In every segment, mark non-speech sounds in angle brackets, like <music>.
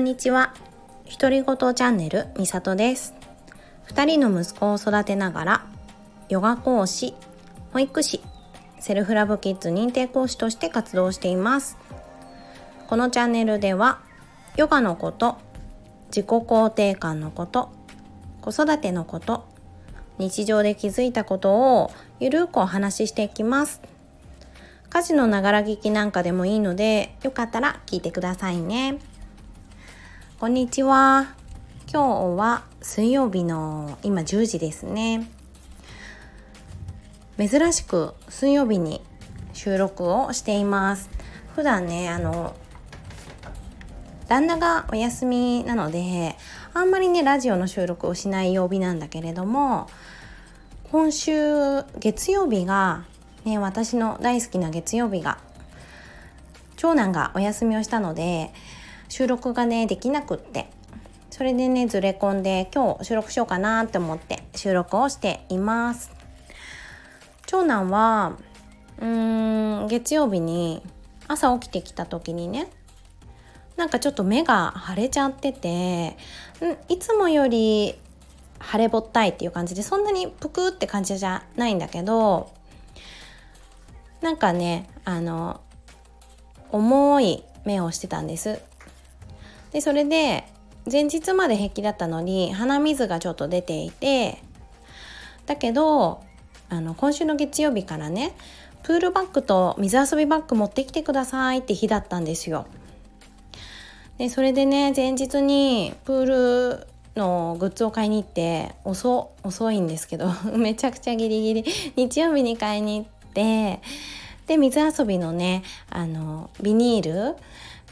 んにちは。独り言チャンネルみさとです。2人の息子を育てながらヨガ講師保育士セルフラブキッズ認定講師として活動しています。このチャンネルではヨガのこと自己肯定感のこと子育てのこと日常で気づいたことをゆるくお話ししていきます。家事のながら聞きなんかでもいいのでよかったら聞いてくださいね。こんにちは。今日は水曜日の今10時ですね。珍しく水曜日に収録をしています。普段ねあの旦那がお休みなのであんまりねラジオの収録をしない曜日なんだけれども今週月曜日がね、私の大好きな月曜日が長男がお休みをしたので収録がねできなくって。それでねずれ込んで今日収録しようかなって思って収録をしています。長男はうーん月曜日に朝起きてきた時にねなんかちょっと目が腫れちゃってていつもより腫れぼったいっていう感じでそんなにぷくって感じじゃないんだけどなんかねあの重い目をしてたんです。でそれで前日まで平気だったのに鼻水がちょっと出ていてだけどあの今週の月曜日からねプールバッグと水遊びバッグ持ってきてくださいって日だったんですよ。でそれでね前日にプールのグッズを買いに行って遅遅いんですけど <laughs> めちゃくちゃギリギリ日曜日に買いに行ってで水遊びのねあのビニール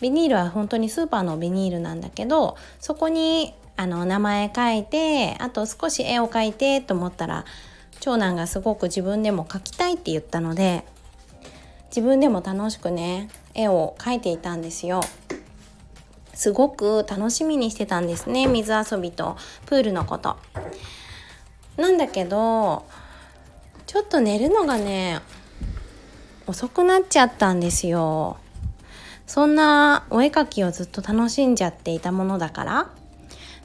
ビニールは本当にスーパーのビニールなんだけどそこにあの名前書いてあと少し絵を描いてと思ったら長男がすごく自分でも描きたいって言ったので自分でも楽しくね絵を描いていたんですよ。すごく楽しみにしてたんですね水遊びとプールのこと。なんだけどちょっと寝るのがね遅くなっちゃったんですよ。そんなお絵描きをずっと楽しんじゃっていたものだから。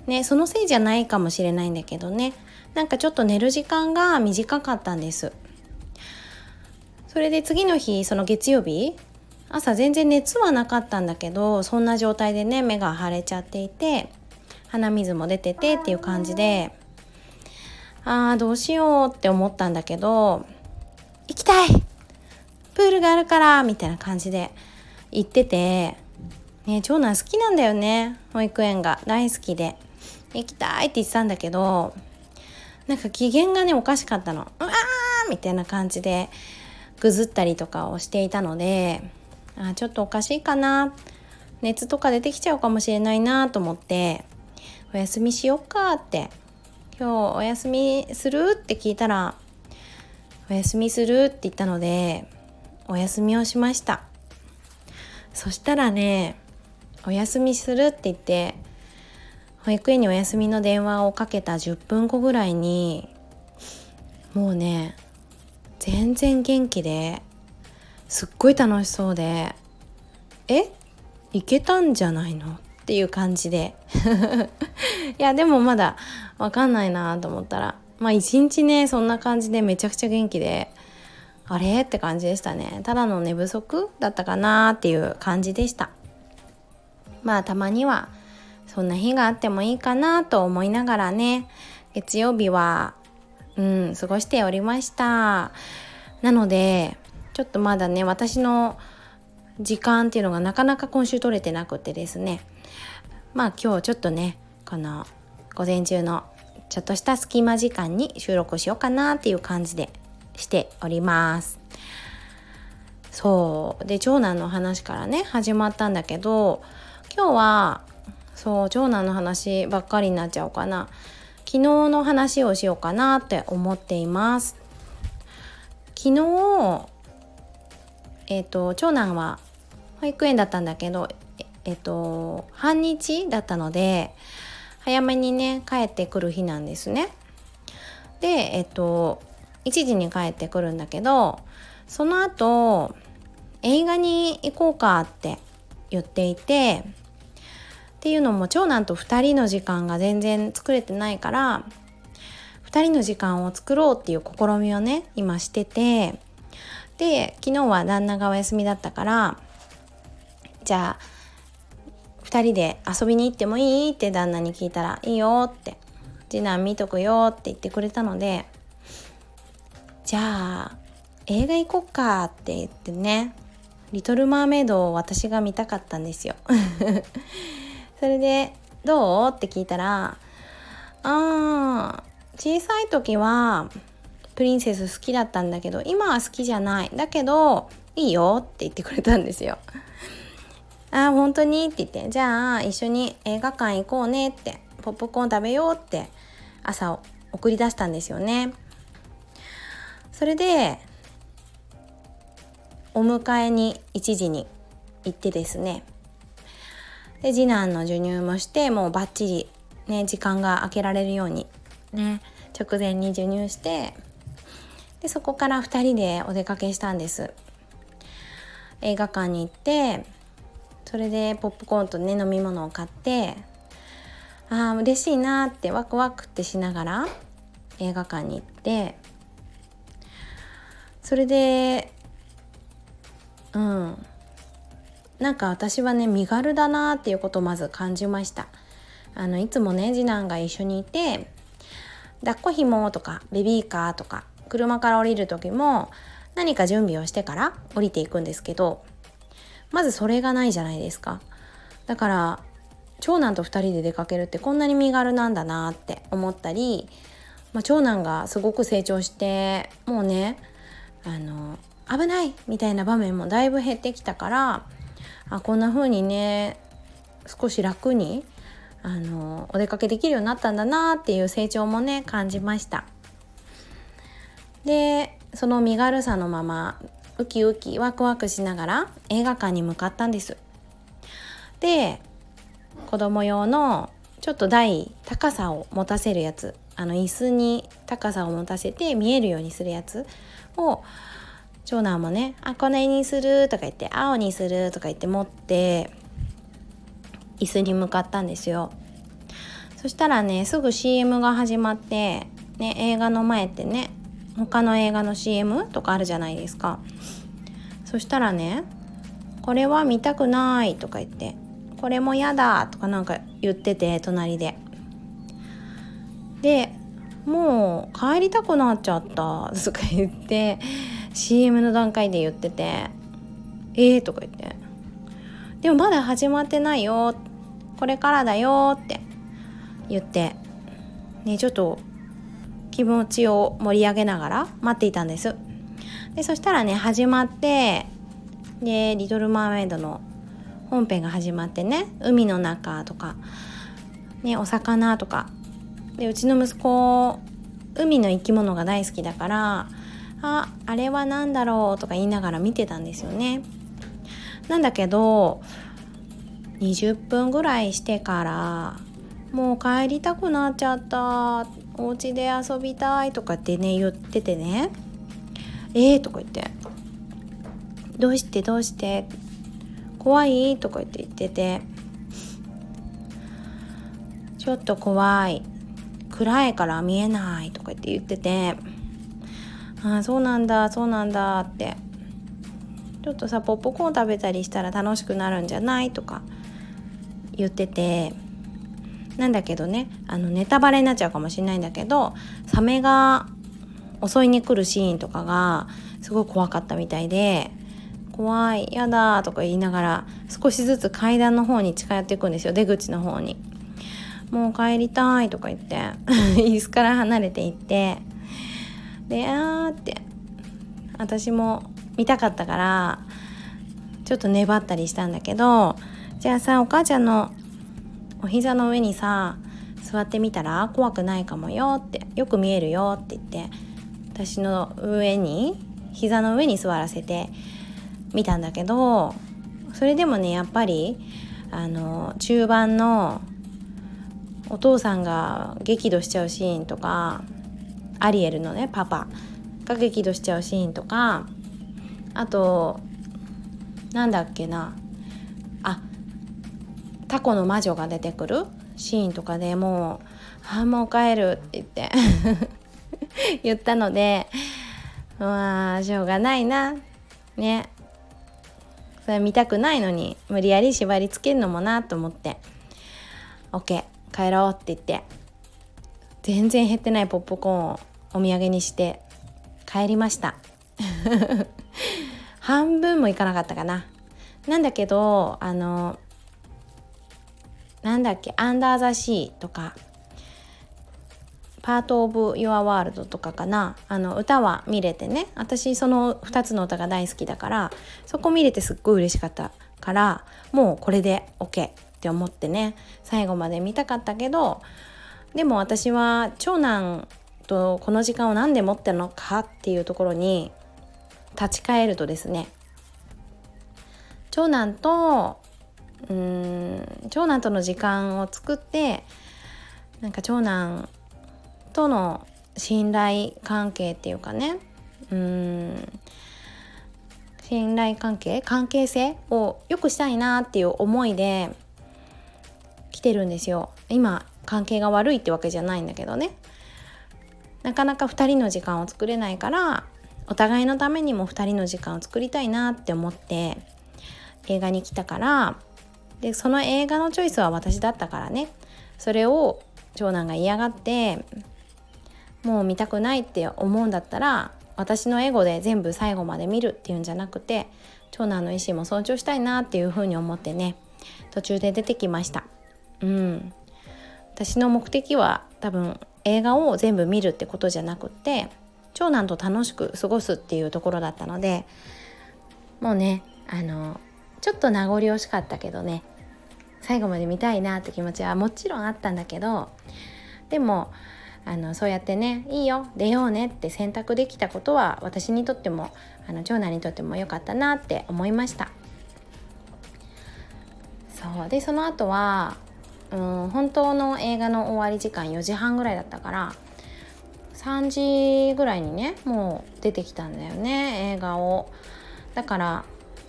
ねそのせいじゃないかもしれないんだけどね。なんかちょっと寝る時間が短かったんです。それで次の日その月曜日朝全然熱はなかったんだけどそんな状態でね目が腫れちゃっていて鼻水も出ててっていう感じであーどうしようって思ったんだけど行きたい!プールがあるからみたいな感じで言ってて、ね、長男好きなんだよね。保育園が。大好きで。行きたいって言ってたんだけどなんか機嫌がねおかしかったの。うわーみたいな感じでぐずったりとかをしていたのであちょっとおかしいかな。熱とか出てきちゃうかもしれないなと思ってお休みしよっかって。今日お休みするって聞いたらお休みするって言ったのでお休みをしました。そしたらねお休みするって言って保育園にお休みの電話をかけた10分後ぐらいにもうね全然元気ですっごい楽しそうでえ？いけたんじゃないの？っていう感じで。<laughs> いやでもまだわかんないなと思ったらまあ一日ねそんな感じでめちゃくちゃ元気であれ？って感じでしたね。ただの寝不足だったかなっていう感じでした。まあたまにはそんな日があってもいいかなと思いながらね月曜日はうん過ごしておりました。なのでちょっとまだね私の時間っていうのがなかなか今週取れてなくてですね。まあ今日ちょっとねこの午前中のちょっとした隙間時間に収録しようかなっていう感じでしております。そう。で長男の話からね始まったんだけど今日はそう長男の話ばっかりになっちゃおうかな。昨日の話をしようかなって思っています。昨日えっ、ー、と長男は保育園だったんだけどえっ、ー、と半日だったので早めにね帰ってくる日なんですね。でえっ、ー、と1時に帰ってくるんだけどその後映画に行こうかって言っていてっていうのも長男と2人の時間が全然作れてないから2人の時間を作ろうっていう試みをね今しててで昨日は旦那がお休みだったからじゃあ2人で遊びに行ってもいい？って旦那に聞いたら「いいよ」って「次男見とくよ」って言ってくれたのでじゃあ映画行こっかって言ってねリトル・マーメイドを私が見たかったんですよ <laughs> それで「どう?」って聞いたら「あー小さい時はプリンセス好きだったんだけど今は好きじゃないだけどいいよ」って言ってくれたんですよ。<laughs> あ本当に？って言ってじゃあ一緒に映画館行こうねってポップコーン食べようって朝送り出したんですよね。それでお迎えに1時に行ってですね。で次男の授乳もしてもうバッチリね時間が空けられるようにね直前に授乳してでそこから2人でお出かけしたんです。映画館に行ってそれでポップコーンとね飲み物を買ってああ嬉しいなってワクワクってしながら映画館に行ってそれでうん。なんか私はね身軽だなっていうことをまず感じました。あのいつもね次男が一緒にいて抱っこひもとかベビーカーとか車から降りる時も何か準備をしてから降りていくんですけどまずそれがないじゃないですか。だから長男と2人で出かけるってこんなに身軽なんだなって思ったり、まあ、長男がすごく成長してもうねあの危ないみたいな場面もだいぶ減ってきたからあこんな風にね少し楽にあのお出かけできるようになったんだなっていう成長もね感じました。でその身軽さのままウキウキワクワクしながら映画館に向かったんです。で子供用のちょっと台高さを持たせるやつあの椅子に高さを持たせて見えるようにするやつを長男もね「あこの絵にする」とか言って「青にする」とか言って持って椅子に向かったんですよ。そしたらねすぐ CM が始まってね映画の前ってね他の映画の CM とかあるじゃないですか。そしたらね「これは見たくない」とか言って「これも嫌だ」とかなんか言ってて隣で。でもう帰りたくなっちゃったとか言って CM の段階で言ってて「えー」とか言って「でもまだ始まってないよ。これからだよ」って言って。ねちょっと気持ちを盛り上げながら待っていたんです。でそしたらね始まってで「リトル・マーメイド」の本編が始まってね海の中とか、ね、お魚とかでうちの息子海の生き物が大好きだからああれは何だろう？とか言いながら見てたんですよね。なんだけど20分ぐらいしてからもう帰りたくなっちゃった。お家で遊びたいとかってね言っててねえー、とか言ってどうしてどうして怖い？とか言って言っててちょっと怖い。暗いから見えないとか言って言っててああそうなんだそうなんだって。ちょっとさポップコーン食べたりしたら楽しくなるんじゃないとか言ってて。なんだけどねあのネタバレになっちゃうかもしれないんだけどサメが襲いに来るシーンとかがすごい怖かったみたいで怖いやだとか言いながら少しずつ階段の方に近寄っていくんですよ出口の方に。もう帰りたいとか言って <laughs> 椅子から離れていってであーって私も見たかったからちょっと粘ったりしたんだけどじゃあさお母ちゃんのお膝の上にさ座ってみたら怖くないかもよってよく見えるよって言って私の上に膝の上に座らせてみたんだけどそれでもねやっぱりあの中盤のお父さんが激怒しちゃうシーンとかアリエルのねパパが激怒しちゃうシーンとかあとなんだっけなあタコの魔女が出てくるシーンとかでもう「あもう帰る」って言って <laughs> 言ったのでまあしょうがないなね。それ見たくないのに無理やり縛りつけるのもなと思って「OK 帰ろう」って言って全然減ってないポップコーンをお土産にして帰りました。<laughs> 半分もいかなかったかな。なんだけどあのなんだっけ「アンダー・ザ・シー」とかパート・オブ・ユア・ワールドとかかな。あの歌は見れてね私その2つの歌が大好きだからそこ見れてすっごい嬉しかったからもうこれで OK って思ってね最後まで見たかったけどでも私は長男とこの時間を何で持ってるのかっていうところに立ち返るとですね長男とうん長男との時間を作ってなんか長男との信頼関係っていうかねうん信頼関係関係性を良くしたいなっていう思いでてるんですよ。今関係が悪いってわけじゃないんだけどね。なかなか2人の時間を作れないからお互いのためにも2人の時間を作りたいなって思って映画に来たからでその映画のチョイスは私だったからね。それを長男が嫌がってもう見たくないって思うんだったら私のエゴで全部最後まで見るっていうんじゃなくて長男の意思も尊重したいなっていうふうに思ってね途中で出てきました。うん。私の目的は多分映画を全部見るってことじゃなくって長男と楽しく過ごすっていうところだったのでもうねあのちょっと名残惜しかったけどね最後まで見たいなって気持ちはもちろんあったんだけどでもあのそうやってねいいよ出ようねって選択できたことは私にとってもあの長男にとっても良かったなって思いました。そう。でその後はうん本当の映画の終わり時間4時半ぐらいだったから3時ぐらいにねもう出てきたんだよね映画を。だから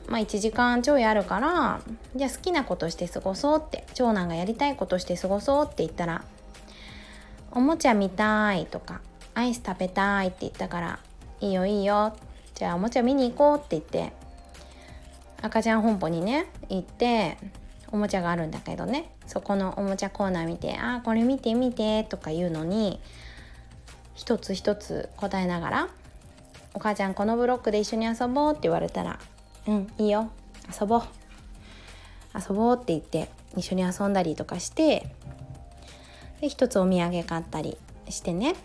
まあ1時間ちょいあるからじゃあ好きなことして過ごそうって長男がやりたいことして過ごそうって言ったらおもちゃ見たいとかアイス食べたいって言ったからいいよいいよじゃあおもちゃ見に行こうって言って赤ちゃん本舗にね行っておもちゃがあるんだけどね。そこのおもちゃコーナー見て「あこれ見て見て」とか言うのに一つ一つ答えながら「お母ちゃんこのブロックで一緒に遊ぼう」って言われたら「うんいいよ。遊ぼう」遊ぼうって言って一緒に遊んだりとかしてで一つお土産買ったりしてね。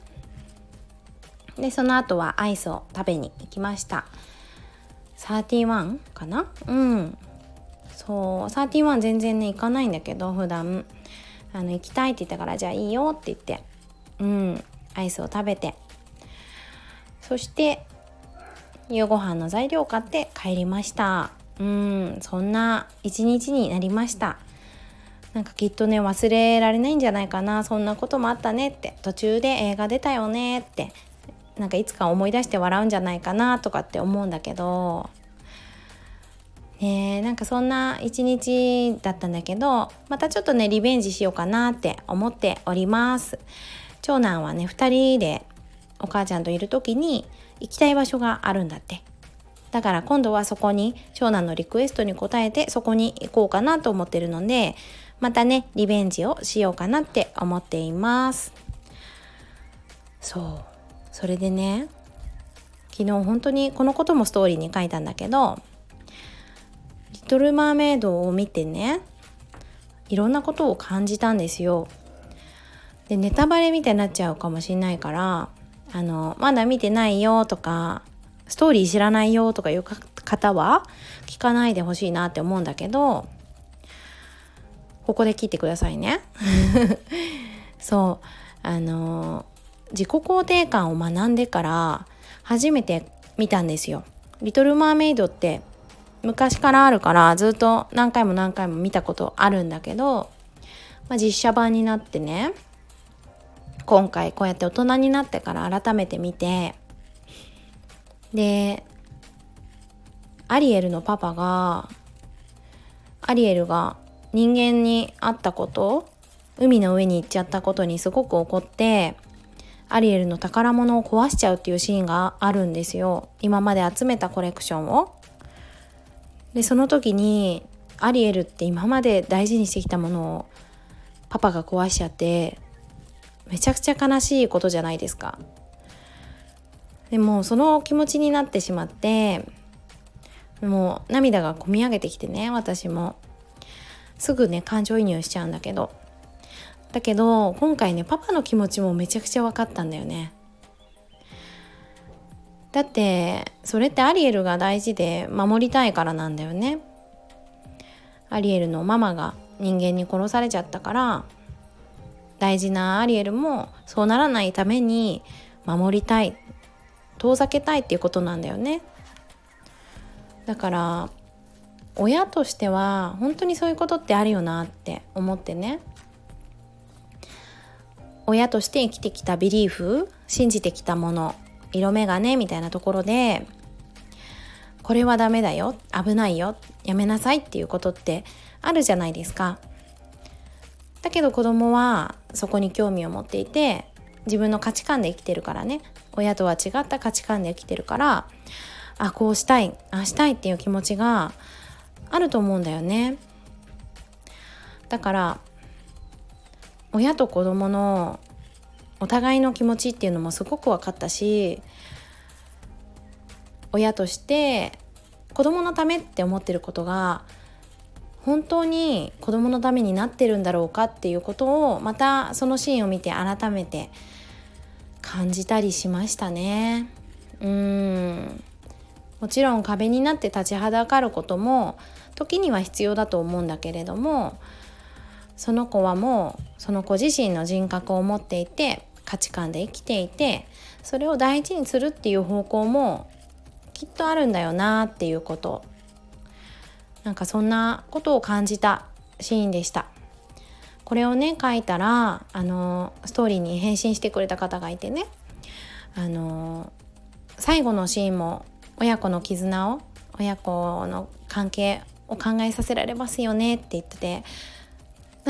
でその後はアイスを食べに行きました。31かな？うん。そう31全然ね行かないんだけど普段。あの行きたいって言ったからじゃあいいよって言って。うんアイスを食べて。そして夕ご飯の材料を買って帰りました。うんそんな一日になりました。なんかきっとね忘れられないんじゃないかな。そんなこともあったねって。途中で映画出たよねって。なんかいつか思い出して笑うんじゃないかなとかって思うんだけど。ねなんかそんな一日だったんだけどまたちょっとねリベンジしようかなって思っております。長男はね2人でお母ちゃんといる時に行きたい場所があるんだって。だから今度はそこに長男のリクエストに応えてそこに行こうかなと思ってるのでまたねリベンジをしようかなって思っています。そう。それでね昨日本当にこのこともストーリーに書いたんだけど「トル・マーメイド」を見てねいろんなことを感じたんですよ。でネタバレみたいになっちゃうかもしれないからあのまだ見てないよとかストーリー知らないよとかいう方は聞かないでほしいなって思うんだけどここで聞いてくださいね。<laughs> そう。あの自己肯定感を学んでから初めて見たんですよ。リトル・マーメイドって昔からあるからずっと何回も何回も見たことあるんだけど、まあ、実写版になってね今回こうやって大人になってから改めて見てでアリエルのパパがアリエルが人間に会ったこと海の上に行っちゃったことにすごく怒ってアリエルの宝物を壊しちゃうっていうシーンがあるんですよ今まで集めたコレクションを。でその時にアリエルって今まで大事にしてきたものをパパが壊しちゃってめちゃくちゃ悲しいことじゃないですか。でもその気持ちになってしまってもう涙がこみ上げてきてね私も。すぐね感情移入しちゃうんだけど。だけど今回ねパパの気持ちもめちゃくちゃ分かったんだよね。だってそれってアリエルが大事で守りたいからなんだよね。アリエルのママが人間に殺されちゃったから大事なアリエルもそうならないために守りたい遠ざけたいっていうことなんだよね。だから親としては本当にそういうことってあるよなって思ってね。親として生きてきたビリーフ信じてきたもの。色眼鏡みたいなところでこれはダメだよ危ないよやめなさいっていうことってあるじゃないですか。だけど子供はそこに興味を持っていて自分の価値観で生きてるからね。親とは違った価値観で生きてるからあこうしたいあしたいっていう気持ちがあると思うんだよね。だから親と子供のお互いの気持ちっていうのもすごく分かったし親として子供のためって思ってることが本当に子供のためになってるんだろうかっていうことをまたそのシーンを見て改めて感じたりしましたね。うんもちろん壁になって立ちはだかることも時には必要だと思うんだけれどもその子はもうその子自身の人格を持っていて価値観で生きていてそれを大事にするっていう方向もきっとあるんだよなっていうこと。なんかそんなことを感じたシーンでした。これをね書いたらあのストーリーに返信してくれた方がいてね。あの最後のシーンも親子の絆を親子の関係を考えさせられますよねって言ってて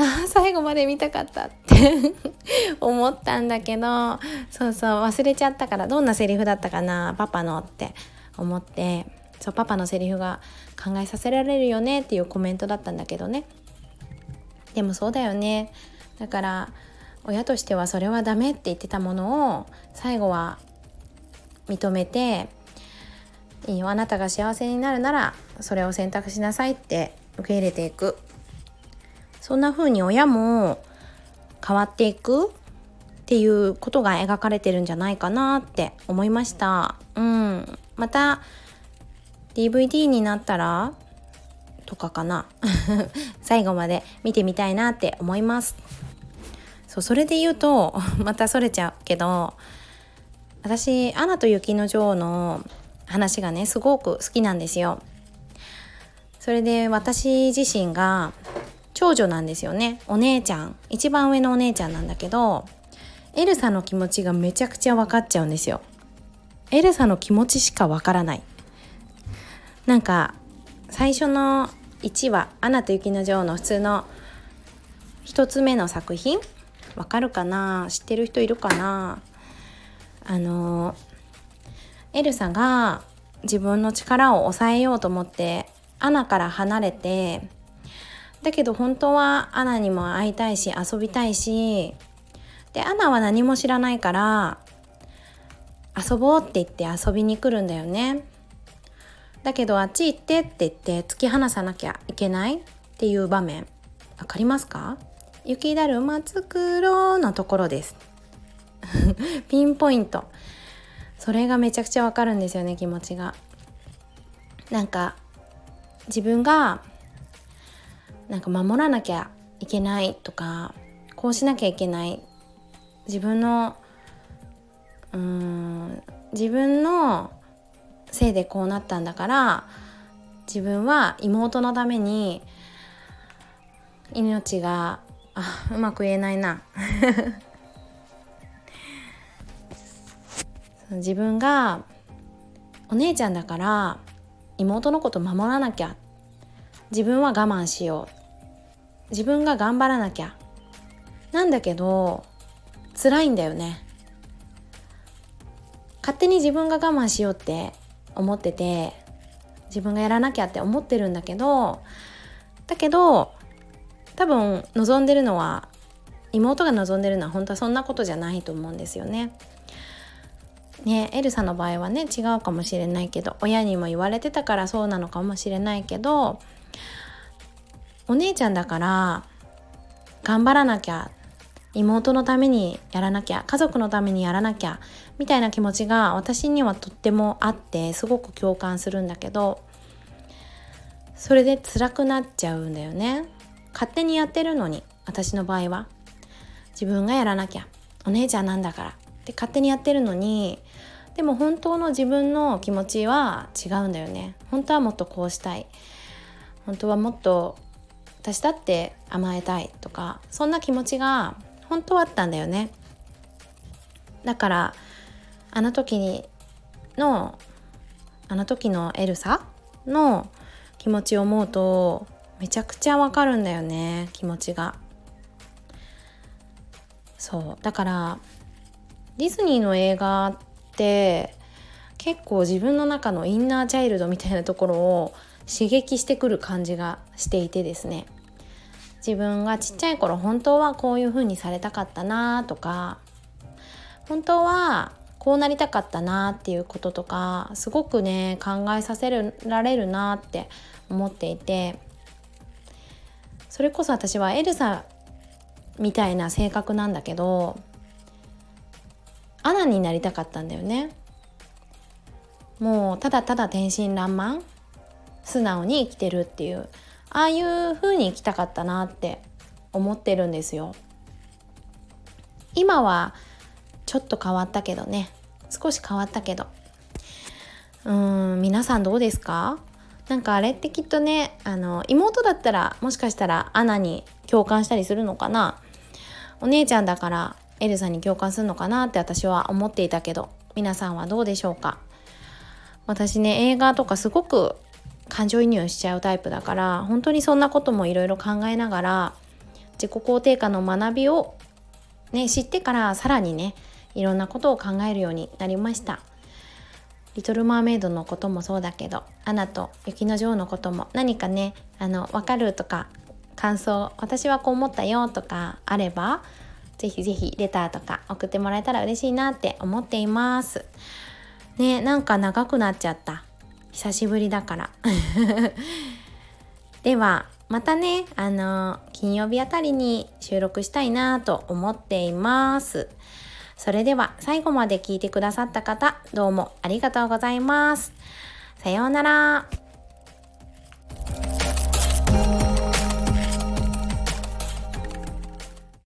あ <laughs> 最後まで見たかったって <laughs> 思ったんだけどそうそう忘れちゃったからどんなセリフだったかなパパのって思ってそうパパのセリフが考えさせられるよねっていうコメントだったんだけどね。でもそうだよね。だから親としてはそれはダメって言ってたものを最後は認めていいよあなたが幸せになるならそれを選択しなさいって受け入れていく。そんな風に親も変わっていくっていうことが描かれてるんじゃないかなって思いました。うん。また DVD になったらとかかな。<laughs> 最後まで見てみたいなって思います。そうそれで言うと <laughs> またそれちゃうけど私「アナと雪の女王」の話がねすごく好きなんですよ。それで私自身が長女なんですよね。お姉ちゃん。一番上のお姉ちゃんなんだけどエルサの気持ちがめちゃくちゃ分かっちゃうんですよ。エルサの気持ちしか分からない。なんか最初の1話「アナと雪の女王」の普通の1つ目の作品？わかるかな？知ってる人いるかな？あのエルサが自分の力を抑えようと思ってアナから離れてだけど本当はアナにも会いたいし遊びたいしでアナは何も知らないから遊ぼうって言って遊びに来るんだよね。だけどあっち行ってって言って突き放さなきゃいけないっていう場面。わかりますか？雪だるま作ろうのところです。<laughs> ピンポイント。それがめちゃくちゃわかるんですよね気持ちが。なんか自分がなんか守らなきゃいけないとかこうしなきゃいけない。自分のうーん自分のせいでこうなったんだから自分は妹のために命があうまく言えないな。<laughs> 自分がお姉ちゃんだから妹のこと守らなきゃ。自分は我慢しよう。自分が頑張らなきゃなんだけど辛いんだよね勝手に自分が我慢しようって思ってて自分がやらなきゃって思ってるんだけどだけど多分望んでるのは妹が望んでるのは本当はそんなことじゃないと思うんですよね。ねエルサの場合はね違うかもしれないけど親にも言われてたからそうなのかもしれないけどお姉ちゃんだから頑張らなきゃ妹のためにやらなきゃ家族のためにやらなきゃみたいな気持ちが私にはとってもあってすごく共感するんだけどそれで辛くなっちゃうんだよね。勝手にやってるのに私の場合は。自分がやらなきゃ。お姉ちゃんなんだから。って勝手にやってるのにでも本当の自分の気持ちは違うんだよね。本当はもっとこうしたい。本当はもっと私だって甘えたいとかそんな気持ちが本当はあったんだよね。だからあの時にのあの時のエルサの気持ちを思うとめちゃくちゃわかるんだよね気持ちが。そう。だからディズニーの映画って結構自分の中のインナーチャイルドみたいなところを刺激してくる感じがしていてですね。自分がちっちゃい頃本当はこういう風にされたかったなとか本当はこうなりたかったなっていうこととかすごくね考えさせられるなって思っていてそれこそ私はエルサみたいな性格なんだけどアナになりたかったんだよね。もうただただ天真爛漫。素直に生きてるっていうああいう風に生きたかったなって思ってるんですよ。今はちょっと変わったけどね。少し変わったけど。うーん皆さんどうですか？なんかあれってきっとねあの妹だったらもしかしたらアナに共感したりするのかな？お姉ちゃんだからエルサに共感するのかなって私は思っていたけど皆さんはどうでしょうか？私ね映画とかすごく感情移入しちゃうタイプだから本当にそんなこともいろいろ考えながら自己肯定感の学びをね知ってからさらにねいろんなことを考えるようになりました。リトル・マーメイドのこともそうだけどアナと雪の女王のことも何かねあの分かるとか感想私はこう思ったよとかあればぜひぜひレターとか送ってもらえたら嬉しいなって思っています。ねなんか長くなっちゃった。久しぶりだから <laughs> ではまたねあの金曜日あたりに収録したいなと思っていますそれでは最後まで聞いてくださった方、どうもありがとうございます。さようなら。